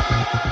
Thank you.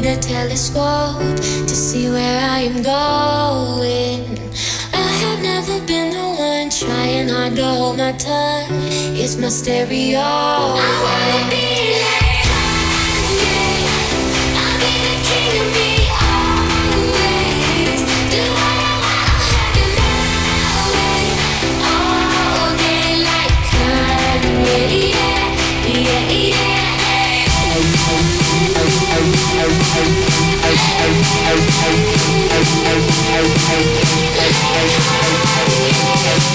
Need a telescope to see where I am going. I have never been the one trying hard to hold my tongue. It's my stereo. I wanna be like Kanye. I'll be the king of me always. Do what I want, I'll have it my way. All day like Kanye. Yeah, yeah, yeah.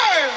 Yeah!